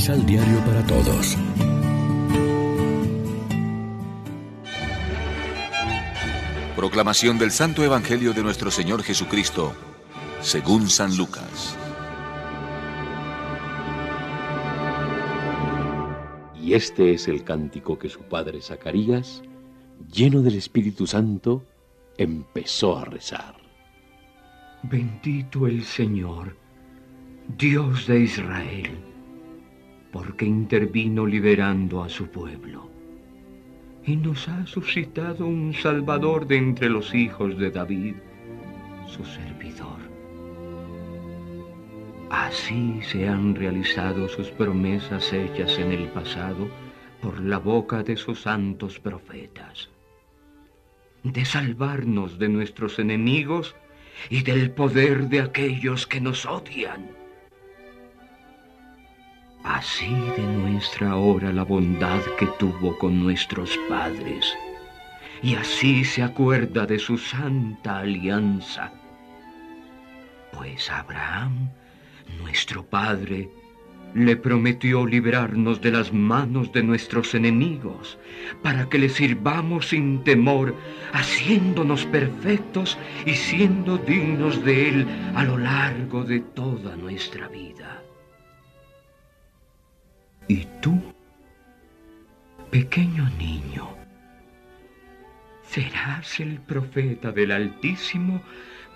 Misal Diario para Todos. Proclamación del Santo Evangelio de nuestro Señor Jesucristo, según San Lucas. Y este es el cántico que su padre Zacarías, lleno del Espíritu Santo, empezó a rezar. Bendito el Señor, Dios de Israel, porque intervino liberando a su pueblo y nos ha suscitado un Salvador de entre los hijos de David, su servidor. Así se han realizado sus promesas hechas en el pasado por la boca de sus santos profetas, de salvarnos de nuestros enemigos y del poder de aquellos que nos odian así de nuestra hora la bondad que tuvo con nuestros padres, y así se acuerda de su santa alianza. Pues Abraham, nuestro Padre, le prometió librarnos de las manos de nuestros enemigos, para que le sirvamos sin temor, haciéndonos perfectos y siendo dignos de Él a lo largo de toda nuestra vida. Y tú, pequeño niño, serás el profeta del Altísimo,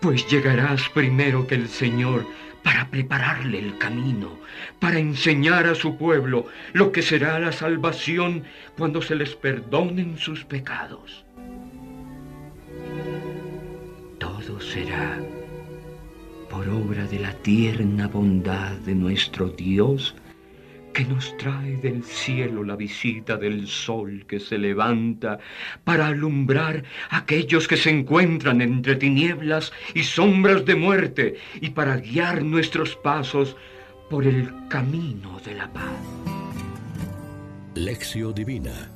pues llegarás primero que el Señor para prepararle el camino, para enseñar a su pueblo lo que será la salvación cuando se les perdonen sus pecados. Todo será por obra de la tierna bondad de nuestro Dios, que nos trae del cielo la visita del sol que se levanta para alumbrar a aquellos que se encuentran entre tinieblas y sombras de muerte y para guiar nuestros pasos por el camino de la paz. Lección Divina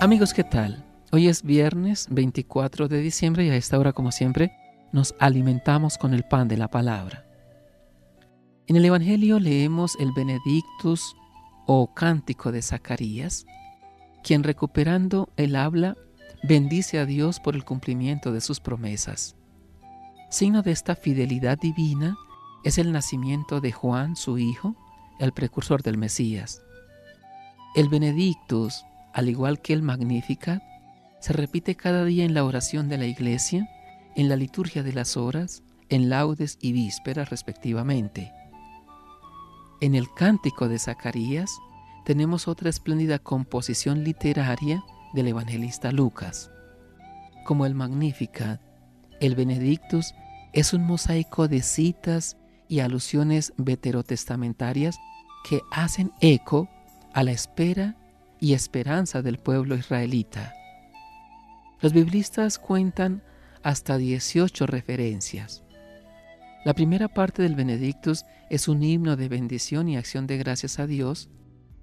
Amigos, ¿qué tal? Hoy es viernes 24 de diciembre y a esta hora, como siempre, nos alimentamos con el pan de la palabra. En el Evangelio leemos el Benedictus o cántico de Zacarías, quien recuperando el habla bendice a Dios por el cumplimiento de sus promesas. Signo de esta fidelidad divina es el nacimiento de Juan, su hijo, el precursor del Mesías. El Benedictus, al igual que el Magnificat, se repite cada día en la oración de la iglesia, en la liturgia de las horas, en laudes y vísperas respectivamente. En el cántico de Zacarías tenemos otra espléndida composición literaria del evangelista Lucas. Como el Magnificat, el Benedictus es un mosaico de citas y alusiones veterotestamentarias que hacen eco a la espera y esperanza del pueblo israelita. Los biblistas cuentan hasta 18 referencias. La primera parte del Benedictus es un himno de bendición y acción de gracias a Dios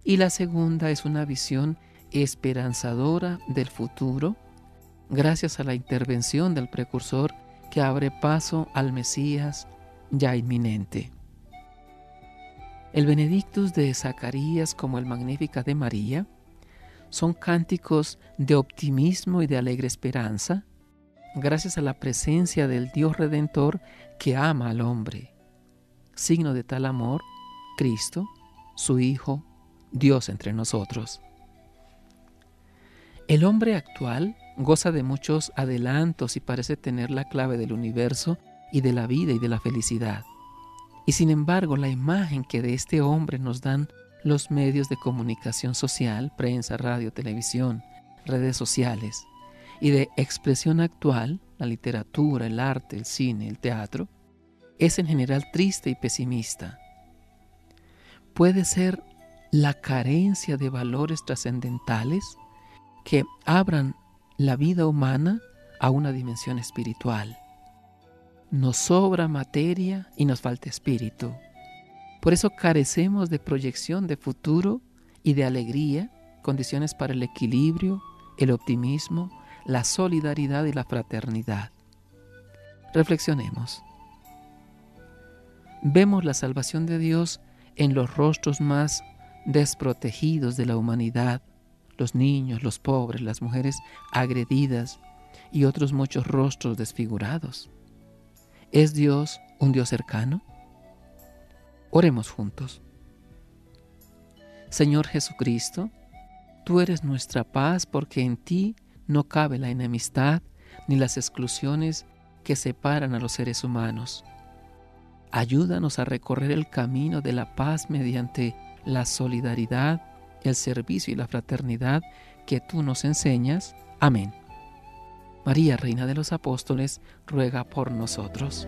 y la segunda es una visión esperanzadora del futuro gracias a la intervención del precursor que abre paso al Mesías ya inminente. El Benedictus de Zacarías como el Magnífica de María son cánticos de optimismo y de alegre esperanza gracias a la presencia del Dios Redentor que ama al hombre. Signo de tal amor, Cristo, su Hijo, Dios entre nosotros. El hombre actual goza de muchos adelantos y parece tener la clave del universo y de la vida y de la felicidad. Y sin embargo, la imagen que de este hombre nos dan los medios de comunicación social, prensa, radio, televisión, redes sociales, y de expresión actual, la literatura, el arte, el cine, el teatro, es en general triste y pesimista. Puede ser la carencia de valores trascendentales que abran la vida humana a una dimensión espiritual. Nos sobra materia y nos falta espíritu. Por eso carecemos de proyección de futuro y de alegría, condiciones para el equilibrio, el optimismo, la solidaridad y la fraternidad. Reflexionemos. Vemos la salvación de Dios en los rostros más desprotegidos de la humanidad, los niños, los pobres, las mujeres agredidas y otros muchos rostros desfigurados. ¿Es Dios un Dios cercano? Oremos juntos. Señor Jesucristo, tú eres nuestra paz porque en ti no cabe la enemistad ni las exclusiones que separan a los seres humanos. Ayúdanos a recorrer el camino de la paz mediante la solidaridad, el servicio y la fraternidad que tú nos enseñas. Amén. María, Reina de los Apóstoles, ruega por nosotros.